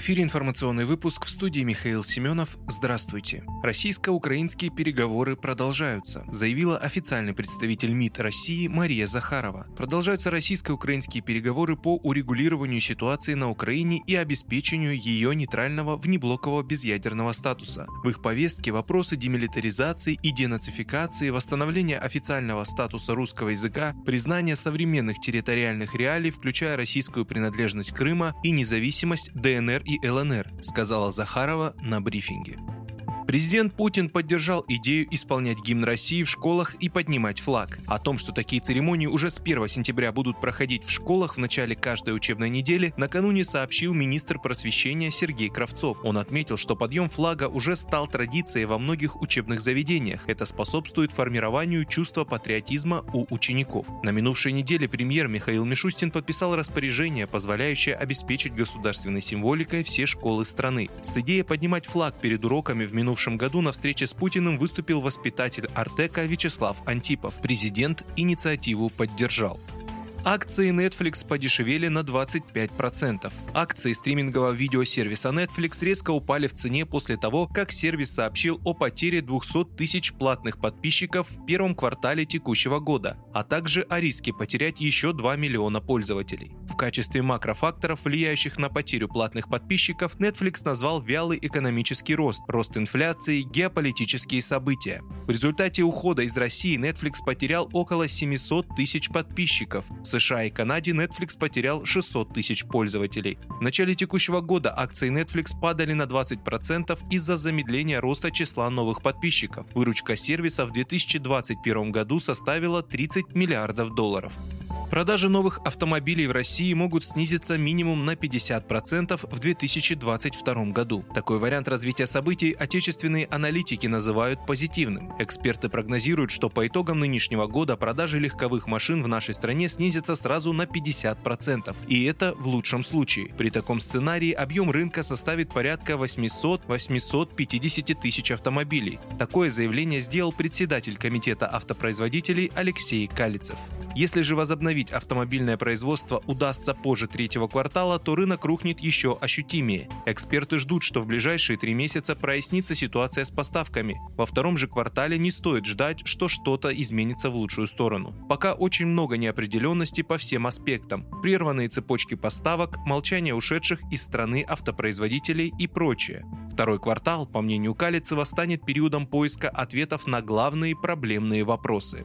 Эфире информационный выпуск в студии Михаил Семенов. Здравствуйте. Российско-украинские переговоры продолжаются, заявила официальный представитель МИД России Мария Захарова. Продолжаются российско-украинские переговоры по урегулированию ситуации на Украине и обеспечению ее нейтрального внеблокового безъядерного статуса. В их повестке вопросы демилитаризации и денацификации, восстановления официального статуса русского языка, признания современных территориальных реалий, включая российскую принадлежность Крыма и независимость ДНР и ЛНР, сказала Захарова на брифинге. Президент Путин поддержал идею исполнять гимн России в школах и поднимать флаг. О том, что такие церемонии уже с 1 сентября будут проходить в школах в начале каждой учебной недели, накануне сообщил министр просвещения Сергей Кравцов. Он отметил, что подъем флага уже стал традицией во многих учебных заведениях. Это способствует формированию чувства патриотизма у учеников. На минувшей неделе премьер Михаил Мишустин подписал распоряжение, позволяющее обеспечить государственной символикой все школы страны. С идеей поднимать флаг перед уроками в минувшем минувшем году на встрече с Путиным выступил воспитатель Артека Вячеслав Антипов. Президент инициативу поддержал. Акции Netflix подешевели на 25%. Акции стримингового видеосервиса Netflix резко упали в цене после того, как сервис сообщил о потере 200 тысяч платных подписчиков в первом квартале текущего года, а также о риске потерять еще 2 миллиона пользователей. В качестве макрофакторов, влияющих на потерю платных подписчиков, Netflix назвал вялый экономический рост, рост инфляции, геополитические события. В результате ухода из России Netflix потерял около 700 тысяч подписчиков. США и Канаде Netflix потерял 600 тысяч пользователей. В начале текущего года акции Netflix падали на 20% из-за замедления роста числа новых подписчиков. Выручка сервиса в 2021 году составила 30 миллиардов долларов. Продажи новых автомобилей в России могут снизиться минимум на 50% в 2022 году. Такой вариант развития событий отечественные аналитики называют позитивным. Эксперты прогнозируют, что по итогам нынешнего года продажи легковых машин в нашей стране снизятся сразу на 50%. И это в лучшем случае. При таком сценарии объем рынка составит порядка 800-850 тысяч автомобилей. Такое заявление сделал председатель комитета автопроизводителей Алексей Калицев. Если же возобновить автомобильное производство удастся позже третьего квартала, то рынок рухнет еще ощутимее. Эксперты ждут, что в ближайшие три месяца прояснится ситуация с поставками. Во втором же квартале не стоит ждать, что что-то изменится в лучшую сторону. Пока очень много неопределенности по всем аспектам. Прерванные цепочки поставок, молчание ушедших из страны автопроизводителей и прочее. Второй квартал, по мнению Калицева, станет периодом поиска ответов на главные проблемные вопросы.